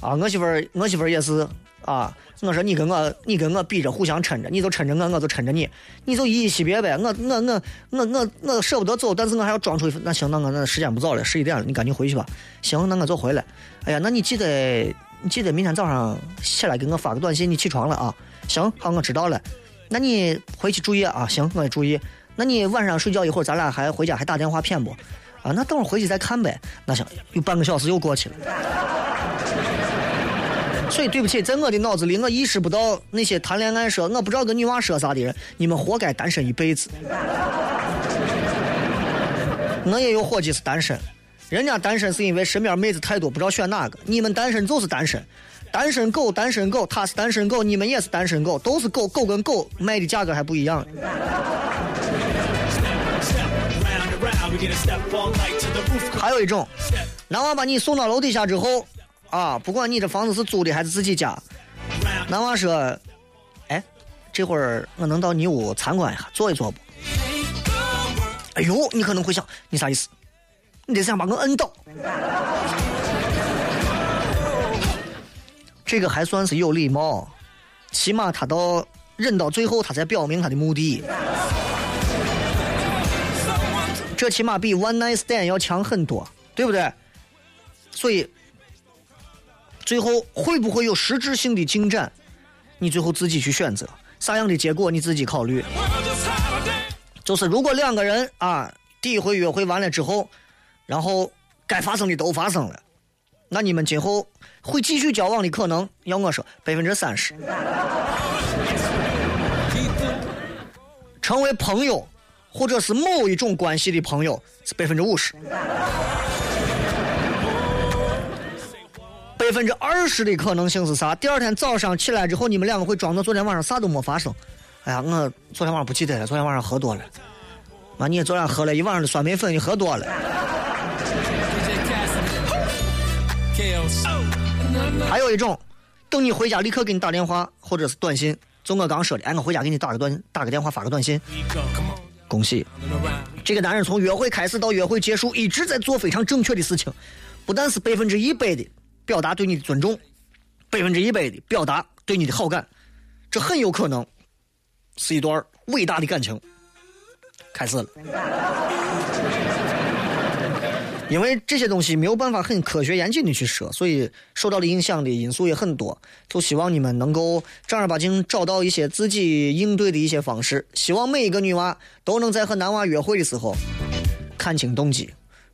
啊，我媳妇儿，我媳妇儿也是啊，我说你跟我，你跟我比着互相抻着，你就抻着我，我就抻着你，你就依依惜别呗，我我我我我我舍不得走，但是我还要装出一份，那行，那我那时间不早了，十一点了，你赶紧回去吧，行，那我就回来，哎呀，那你记得。你记得明天早上起来给我发个短信，你起床了啊？行，好，我知道了。那你回去注意啊。行，我也注意。那你晚上睡觉一会儿，咱俩还回家还打电话骗不？啊，那等会儿回去再看呗。那行，有半个小时又过去了。[laughs] 所以对不起，在我的脑子里，我意识不到那些谈恋爱说我不知道跟女娃说啥的人，你们活该单身一辈子。我也有伙计是单身。人家单身是因为身边妹子太多，不知道选哪个。你们单身就是单身，单身狗，单身狗，他是单身狗，你们也是单身狗，都是狗，狗跟狗卖的价格还不一样。还有一种，男娃把你送到楼底下之后，啊，不管你这房子是租的还是自己家，男娃说：“哎，这会儿我能到你屋参观一下，坐一坐不？”哎呦，你可能会想，你啥意思？你得想把我摁倒，这个还算是有礼貌，起码他到忍到最后，他才表明他的目的。这起码比 one night stand 要强很多，对不对？所以，最后会不会有实质性的进展，你最后自己去选择，啥样的结果你自己考虑。就是如果两个人啊，第一回约会完了之后，然后该发生的都发生了，那你们今后会继续交往的可能，要我说百分之三十。成为朋友，或者是某一种关系的朋友是百分之五十，百分之二十的可能性是啥？第二天早上起来之后，你们两个会装作昨天晚上啥都没发生。哎呀，我昨天晚上不记得了，昨天晚上喝多了。妈，你昨天喝了一晚上的酸梅粉，你喝多了。还有一种，等你回家立刻给你打电话或者是短信。就我刚说的，哎，我回家给你打个短打个电话，发个短信。恭喜，这个男人从约会开始到约会结束，一直在做非常正确的事情，不但是百分之一百的表达对你的尊重，百分之一百的表达对你的好感，这很有可能是一段伟大的感情开始了。因为这些东西没有办法很科学严谨的去说，所以受到的影响的因素也很多。就希望你们能够正儿八经找到一些自己应对的一些方式。希望每一个女娃都能在和男娃约会的时候看清动机，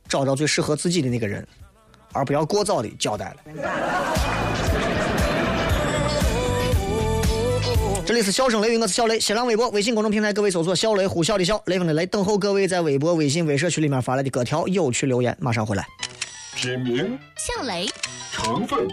找到最适合自己的那个人，而不要过早的交代了。这里是笑声雷雨，我是小雷。新浪微博、微信公众平台，各位搜索“小雷呼啸的笑，雷锋的雷”，等候各位在微博、微信、微社区里面发来的各条有趣留言，马上回来。品名：小雷，成分：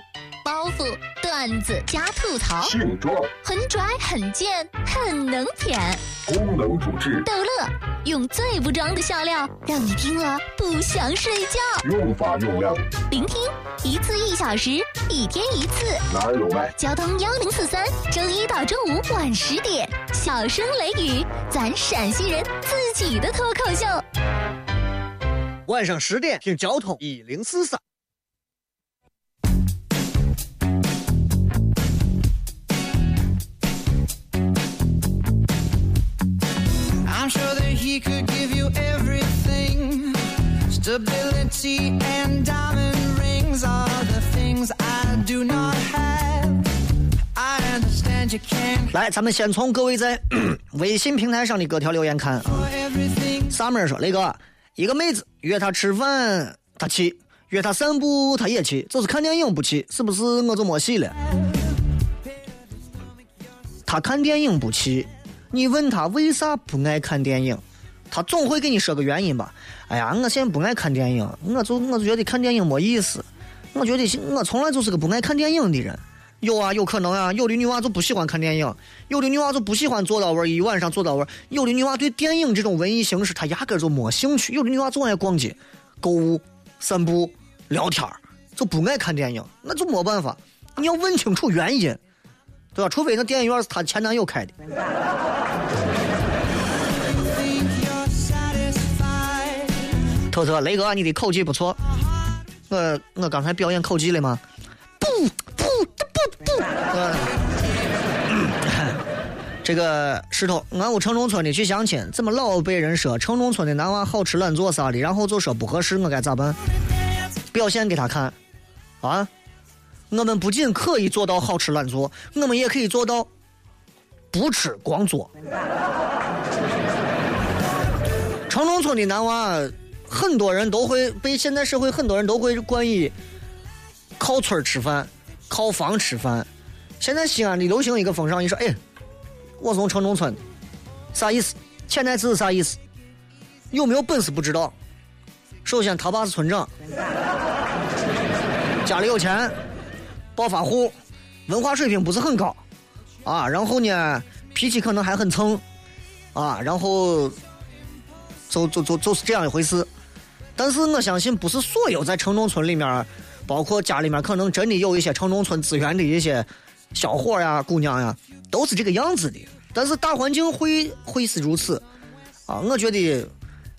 包袱、段子加吐槽，性状：很拽、很贱、很能舔，功能主治：逗乐，用最不装的笑料让你听了不想睡觉。用法用量：聆听一次一小时，一天一次。哪儿有卖？交通幺零四三，周一到周五晚十点，小声雷雨，咱陕西人自己的脱口秀。晚上十点听交通一零四三。I'm sure that he could give you everything. Stability and diamond rings are the things I do not have. I understand you can't 来，咱们先从各位在微信平台上的各条留言看啊。萨妹说：“雷哥，一个妹子约他吃饭他去，约他散步他也去，就是看电影不去，是不是我就没戏了？”他看电影不去，你问他为啥不爱看电影，他总会给你说个原因吧。哎呀，我现在不爱看电影，我就我就觉得看电影没意思，我觉得我从来就是个不爱看电影的人。有啊，有可能啊，有的女娃就不喜欢看电影，有的女娃就不喜欢坐到位一晚上坐到位，有的女娃对电影这种文艺形式她压根就没兴趣，有的女娃就爱逛街、购物、散步、聊天，就不爱看电影，那就没办法，你要问清楚原因，对吧？除非那电影院是她前男友开的。偷偷，雷哥，你的口技不错。我我刚才表演口技了吗？不不不不。这个石头，俺屋城中村的去相亲，怎么老被人说城中村的男娃好吃懒做啥的，然后就说不合适，我该咋办？表现给他看，啊！我们不仅可以做到好吃懒做，我们也可以做到不吃光做。城中村的男娃，很多人都会被现在社会很多人都会冠以靠村吃饭、靠房吃饭。现在西安的流行一个风尚，你说，哎，我从城中村，啥意思？潜台词是啥意思？有没有本事不知道。首先，他爸是村长，家里有钱，暴发户，文化水平不是很高，啊，然后呢，脾气可能还很蹭，啊，然后就就就就是这样一回事。但是我相信，不是所有在城中村里面，包括家里面可能真的有一些城中村资源的一些小伙呀、姑娘呀，都是这个样子的。但是大环境会会是如此啊！我觉得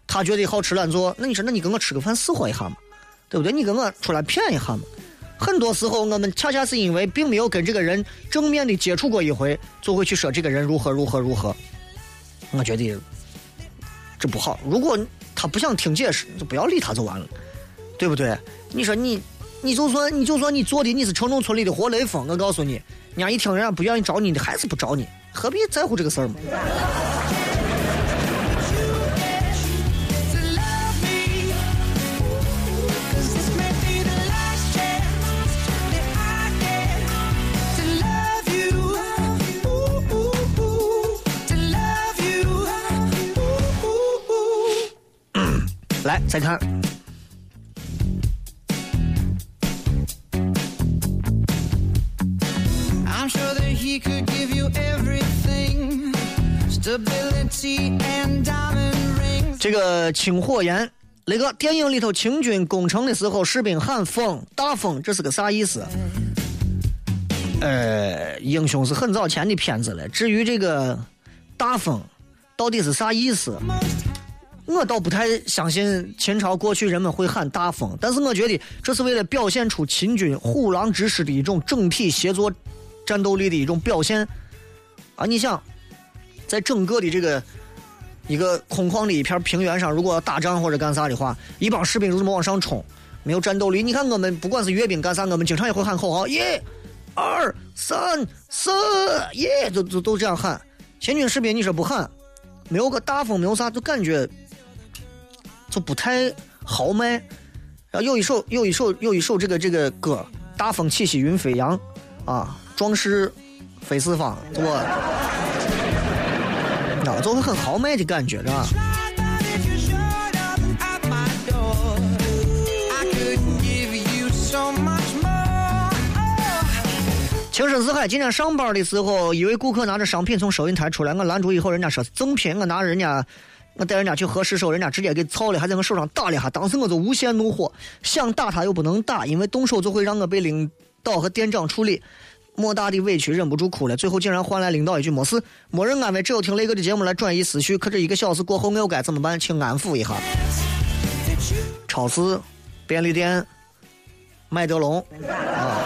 他觉得好吃懒做，那你说，那你跟我吃个饭试活一下嘛，对不对？你跟我出来骗一下嘛。很多时候，我们恰恰是因为并没有跟这个人正面的接触过一回，就会去说这个人如何如何如何。我觉得这不好。如果他不想听解释，就不要理他就完了，对不对？你说你你就算你就算你做的你是城中村里的活雷锋，我告诉你，人家一听人家不愿意找你的，还是不找你，何必在乎这个事儿嘛？来再看。这个清火岩，雷哥，电影里头清军攻城的时候，士兵喊“风大风”，这是个啥意思？呃，英雄是很早前的片子了。至于这个“大风”到底是啥意思？我倒不太相信秦朝过去人们会喊大风，但是我觉得这是为了表现出秦军虎狼之师的一种整体协作战斗力的一种表现。啊，你想，在整个的这个一个空旷的一片平原上，如果要打仗或者干啥的话，一帮士兵就这么往上冲，没有战斗力。你看我们不管是阅兵干啥，我们经常也会喊口号，一、二、三、四，耶，都都都这样喊。秦军士兵你说不喊，没有个大风，没有啥，就感觉就不太豪迈。然后有一首有一首有一首这个这个歌，大风起兮云飞扬，啊，壮士飞四方，我。啊，就会很豪迈的感觉，是吧？情深似海。今天上班的时候，一位顾客拿着商品从收银台出来，我拦住以后，人家说赠品，我拿人家，我带人家去核实时候，人家直接给操了，还在我手上打了一下。当时我就无限怒火，想打他又不能打，因为动手就会让我被领导和店长处理。莫大的委屈，忍不住哭了。最后竟然换来领导一句“没事”，没人安慰，只有听雷哥的节目来转移思绪。可这一个小时过后，我又该怎么办？请安抚一下。超市、便利店、麦德龙啊，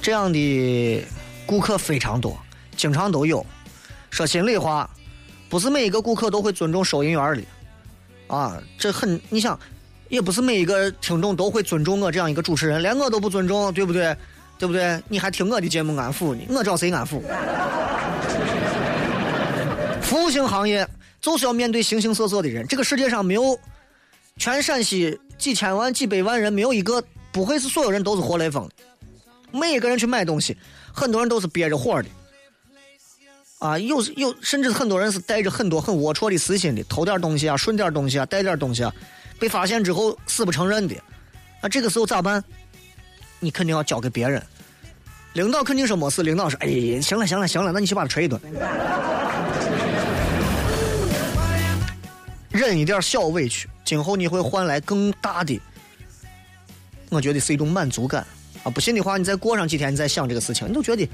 这样的顾客非常多，经常都有。说心里话，不是每一个顾客都会尊重收银员的，啊，这很，你想，也不是每一个听众都会尊重我这样一个主持人，连我都不尊重，对不对？对不对？你还听我的节目安抚呢？我找谁安抚？[laughs] 服务性行业就是要面对形形色色的人，这个世界上没有全陕西几千万、几百万人，没有一个不会是所有人都是活雷锋的。每一个人去买东西，很多人都是憋着火的，啊，有有，甚至很多人是带着很多很龌龊的私心的，偷点东西啊，顺点东西啊，带点东西啊，被发现之后死不承认的，那这个时候咋办？你肯定要交给别人，领导肯定说没事，领导说，哎，行了行了行了，那你去把他捶一顿，忍一点小委屈，今后你会换来更大的，我觉得是一种满足感。啊，不信的话，你再过上几天，你再想这个事情，你就觉得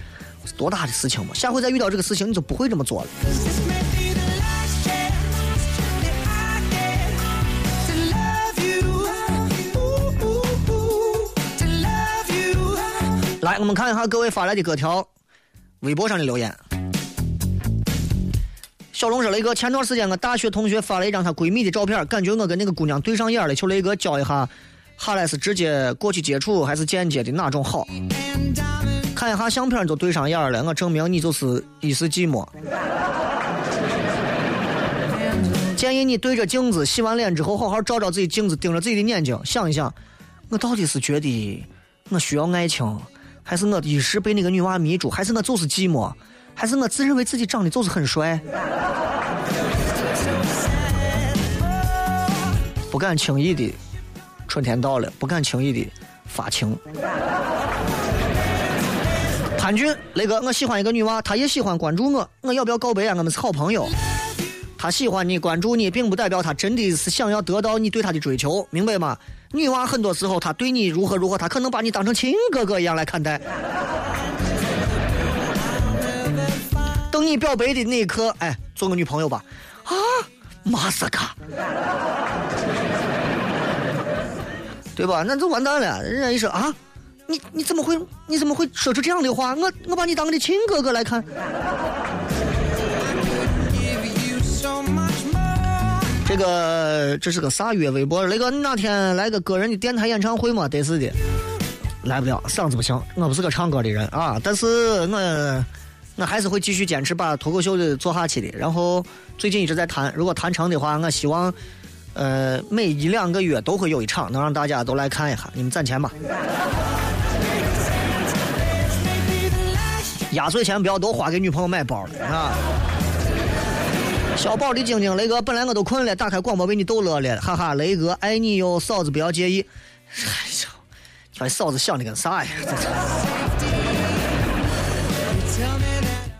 多大的事情嘛。下回再遇到这个事情，你就不会这么做了。来，我们看一下各位发来的各条微博上的留言。小龙说：“雷哥，前段时间我大学同学发了一张她闺蜜的照片，感觉我跟那个姑娘对上眼了，求雷哥教一下，哈来是直接过去接触还是间接的哪种好？看一下相片就对上眼了，我证明你就是一时寂寞。建议你对着镜子，洗完脸之后好好照照自己镜子，盯着自己的眼睛，想一想，我到底是觉得我需要爱情，还是我一时被那个女娃迷住，还是我就是寂寞，还是我自认为自己长得就是很帅？不敢轻易的，春天到了，不敢轻易的发情。潘俊，雷哥，我喜欢一个女娃，她也喜欢关注我，我要不要告白啊？我们是好朋友。她喜欢你，关注你，并不代表她真的是想要得到你对她的追求，明白吗？女娃很多时候她对你如何如何，她可能把你当成亲哥哥一样来看待。等你表白的那一刻，哎，做个女朋友吧。啊，马斯卡，对吧？那就完蛋了。人家一说啊，你你怎么会你怎么会说出这样的话？我我把你当我的亲哥哥来看。这个这是个啥月微博？雷哥，你哪天来个个人的电台演唱会吗？得是的，来不了，嗓子不行，我不是个唱歌的人啊。但是我我还是会继续坚持把脱口秀的做下去的。然后最近一直在谈，如果谈成的话，我希望呃每一两个月都会有一场，能让大家都来看一下。你们攒钱吧。压岁钱不要都花给女朋友买包了啊！小宝的晶晶，雷哥，本来我都困了，打开广播被你逗乐了，哈哈，雷哥爱你哟，嫂子不要介意。哎呀，你把嫂子想的跟啥呀？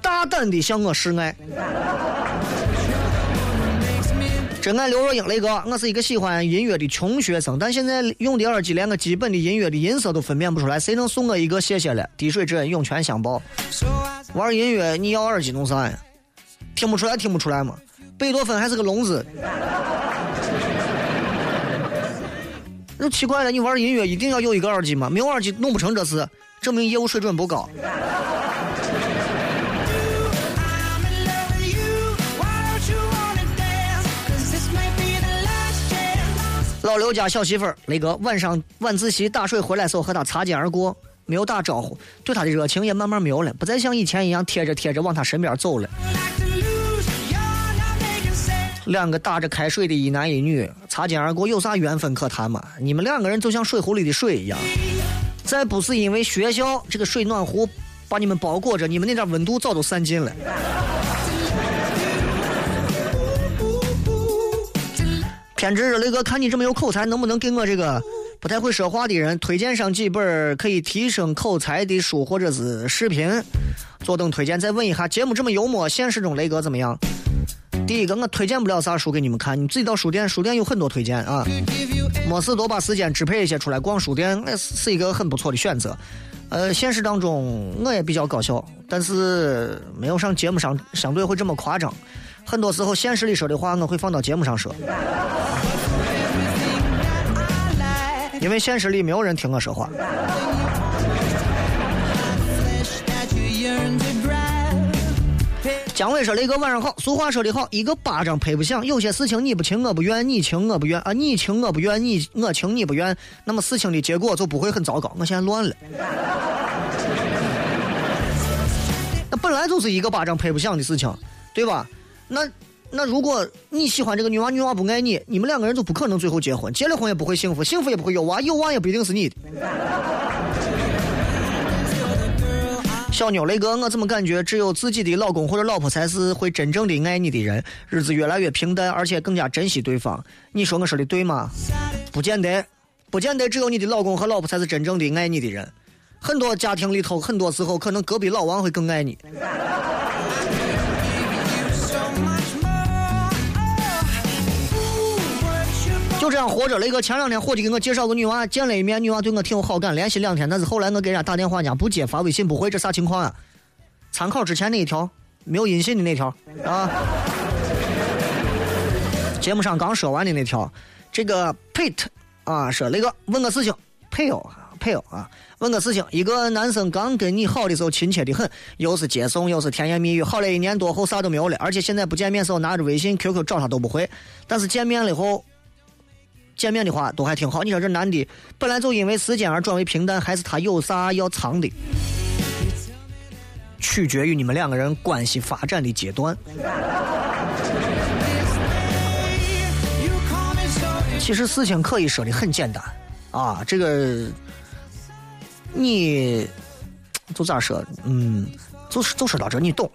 大胆的向我示爱。真爱刘若英，雷哥，我是一个喜欢音乐的穷学生，但现在用的耳机连个基本的音乐的音色都分辨不出来，谁能送我一个？谢谢了，滴水之恩涌泉相报。玩音乐你要耳机弄啥呀？听不出来，听不出来吗？贝多芬还是个聋子，那奇怪了，你玩音乐一定要有一个耳机吗？没有耳机弄不成这事，证明业务水准不高。老刘家小媳妇儿，雷哥晚上晚自习打水回来时候和他擦肩而过，没有打招呼，对他的热情也慢慢没有了，不再像以前一样贴着贴着往他身边走了。两个打着开水的一男一女擦肩而过，有啥缘分可谈吗？你们两个人就像水壶里的水一样，再不是因为学校这个水暖壶把你们包裹着，你们那点温度早都散尽了。偏执雷哥，看你这么有口才，能不能给我这个不太会说话的人推荐上几本可以提升口才的书或者是视频？坐等推荐。再问一下，节目这么幽默，现实中雷哥怎么样？第一个，我推荐不了啥书给你们看，你自己到书店，书店有很多推荐啊。没事多把时间支配一些出来逛书店，那是一个很不错的选择。呃，现实当中我也比较搞笑，但是没有上节目上相对会这么夸张。很多时候，现实里说的话，我会放到节目上说，因为现实里没有人听我说话。姜伟说：“雷哥晚上好。俗话说得好，一个巴掌拍不响。有些事情你不情我不愿，你情我不愿啊，你情我不愿，你我情你不愿，那么事情的结果就不会很糟糕。我现在乱了。那本来就是一个巴掌拍不响的事情，对吧？那那如果你喜欢这个女娃，女娃不爱你，你们两个人就不可能最后结婚，结了婚也不会幸福，幸福也不会有娃，有娃也不一定是你的。”小妞雷哥，我怎么感觉只有自己的老公或者老婆才是会真正的爱你的人？日子越来越平淡，而且更加珍惜对方。你说我说的对吗？不见得，不见得只有你的老公和老婆才是真正的爱你的人。很多家庭里头，很多时候可能隔壁老王会更爱你。这样活着。雷哥前两天伙计给我介绍个女娃，见了一面，女娃对我挺有好感，联系两天，但是后来我给人家打电话，人家不接，发微信不回，这啥情况啊？参考之前那一条，没有音信的那条啊。节目上刚说完的那条，这个 Pete 啊，说雷哥问个事情，配偶配偶啊，问个事情，一个男生刚跟你好的时候亲切的很，又是接送又是甜言蜜语，好了一年多后啥都没有了，而且现在不见面时候拿着？微信 QQ 找他都不回，但是见面了以后。见面的话都还挺好，你说这男的本来就因为时间而转为平淡，还是他有啥要藏的？取决于你们两个人关系发展的阶段。其实事情可以说的很简单啊，这个你就咋说？嗯，就是就说到这，你懂。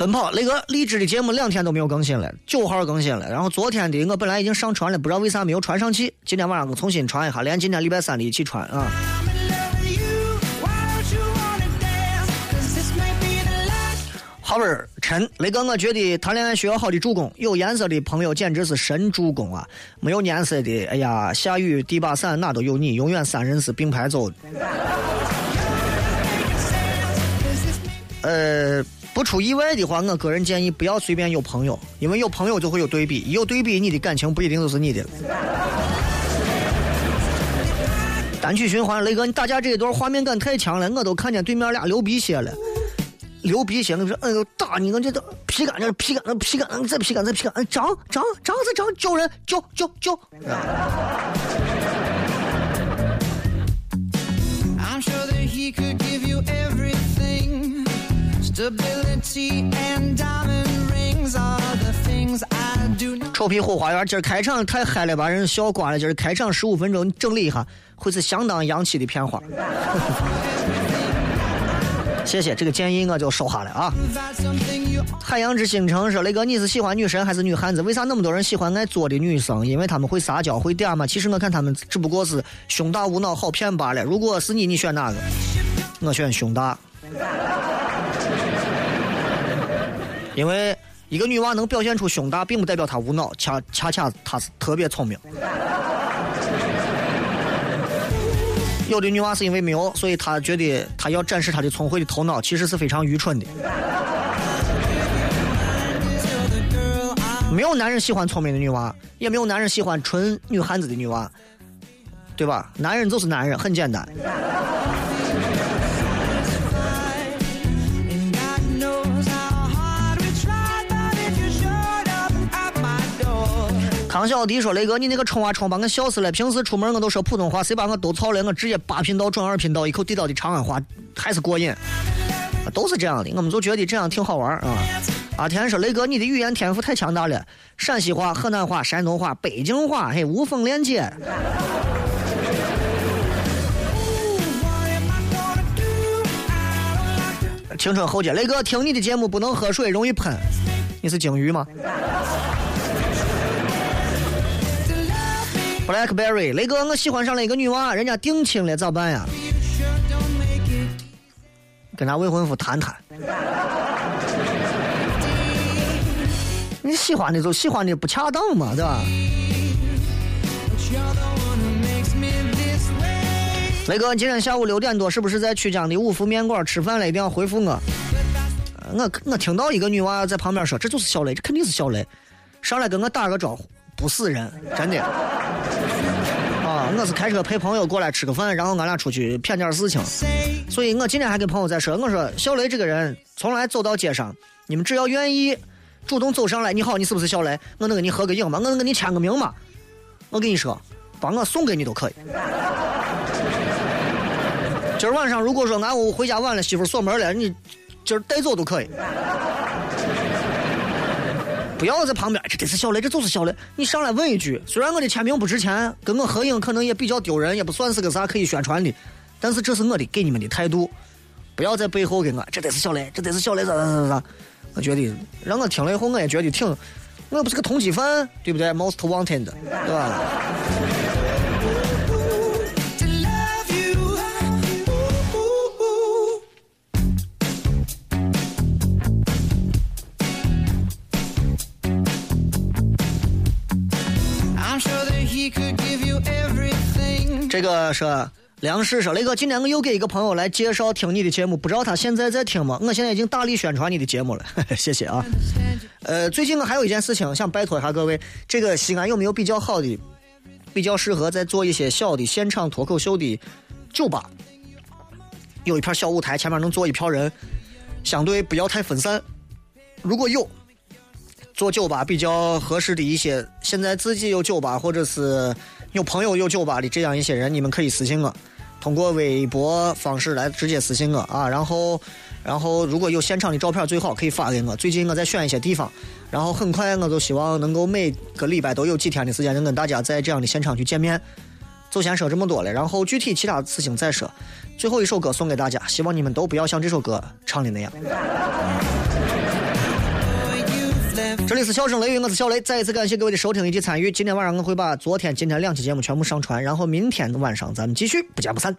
奔跑，那个励志的节目两天都没有更新了，九号更新了。然后昨天的我本来已经上传了，不知道为啥没有传上去。今天晚上我重新传一下，连今天礼拜三的一起传啊。好本儿陈，雷哥我觉得谈恋爱需要好的助攻，有颜色的朋友简直是神助攻啊！没有颜色的，哎呀，下雨递把伞哪都有你，永远三人是并排走。呃。不出意外的话，我个人建议不要随便有朋友，因为有朋友就会有对比，有对比，你的感情不一定都是你的。单曲循环，雷哥，你打架这一段画面感太强了，我都看见对面俩流鼻血了。流鼻血，我说，哎呦，打你，我这都皮干，这皮干，皮干，再皮干，再皮干，长长长再长，救人救救救。臭皮后花园，今儿开场太嗨了，把人笑挂了。今儿开场十五分钟，你整理一下，会是相当洋气的片花。[laughs] 谢谢，这个建议我就收下了啊。海洋之星城说：“雷哥，你是喜欢女神还是女汉子？为啥那么多人喜欢爱作的女生？因为她们会撒娇，会嗲嘛。其实我看她们只不过是胸大无脑，好骗罢了。如果是你，你选哪个？我选胸大，因为一个女娃能表现出胸大，并不代表她无脑，恰恰恰她是特别聪明。有的女娃是因为没有，所以她觉得她要展示她的聪慧的头脑，其实是非常愚蠢的。没有男人喜欢聪明的女娃，也没有男人喜欢纯女汉子的女娃，对吧？男人就是男人，很简单。康小迪说：“雷哥，你那个冲啊冲，把我笑死了。平时出门我都说普通话，谁把我都操了，我直接八频道转二频道，一口地道的长安话，还是过瘾。都是这样的，我们就觉得这样挺好玩啊。”阿田说：“雷哥，你的语言天赋太强大了，陕西话、河南话、山东话、北京话，嘿，无缝连接。”青春后街，雷哥，听你的节目不能喝水，容易喷。你是鲸鱼吗？Blackberry，雷哥，我喜欢上了一个女娃，人家定亲了，咋办呀？跟他未婚夫谈谈。[laughs] 你喜欢的就喜欢的不恰当嘛，对吧？雷哥，今天下午六点多是不是在曲江的五福面馆吃饭了？一定要回复我。我我听到一个女娃在旁边说：“这就是小雷，这肯定是小雷。”上来跟我打个招呼，不是人，真的。啊，我是开车陪朋友过来吃个饭，然后俺俩出去谝点事情。所以我今天还跟朋友在说，我说小雷这个人，从来走到街上，你们只要愿意主动走上来，你好，你是不是小雷？我能跟你合个影吗？我能跟你签个名吗？我跟你说，把我送给你都可以。今儿晚上如果说俺屋回家晚了，媳妇锁门了，你今儿带走都可以。不要在旁边，这得是小雷，这就是小雷。你上来问一句，虽然我的签名不值钱，跟我合影可能也比较丢人，也不算是个啥可以宣传的，但是这是我的给你们的态度。不要在背后给我，这得是小雷，这得是小雷，咋咋咋咋。我觉得让我听了以后，我也觉得挺，我不是个通缉犯，对不对？Most wanted，对吧？这个是梁氏说，雷哥，今天我又给一个朋友来介绍听你的节目，不知道他现在在听吗？我现在已经大力宣传你的节目了，[laughs] 谢谢啊。呃，最近我还有一件事情想拜托一下各位，这个西安有没有比较好的、比较适合在做一些小的现场脱口秀的酒吧？有一片小舞台，前面能坐一票人，相对不要太分散。如果有做酒吧比较合适的一些，现在自己有酒吧或者是有朋友有酒吧的这样一些人，你们可以私信我，通过微博方式来直接私信我啊。然后，然后如果有现场的照片最好可以发给我。最近我在选一些地方，然后很快我就希望能够每个礼拜都有几天的时间能跟大家在这样的现场去见面。就先说这么多了，然后具体其他事情再说。最后一首歌送给大家，希望你们都不要像这首歌唱的那样。这里是笑声雷雨，我是小雷。再一次感谢各位的收听以及参与。今天晚上我会把昨天、今天两期节目全部上传，然后明天晚上咱们继续，不见不散，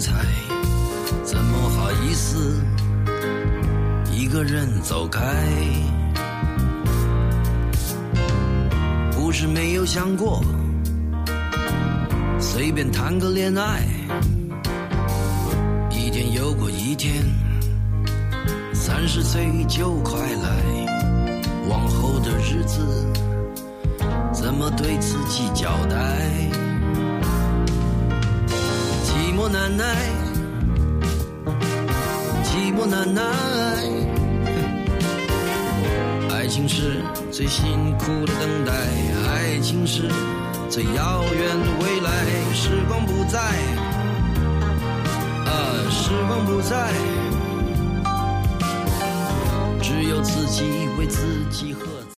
正是精彩，怎么好意思一个人走开？不是没有想过，随便谈个恋爱，一天又过一天，三十岁就快来，往后的日子。怎么对自己交代？寂寞难耐，寂寞难耐。爱情是最辛苦的等待，爱情是最遥远的未来。时光不再，啊，时光不再，只有自己为自己喝。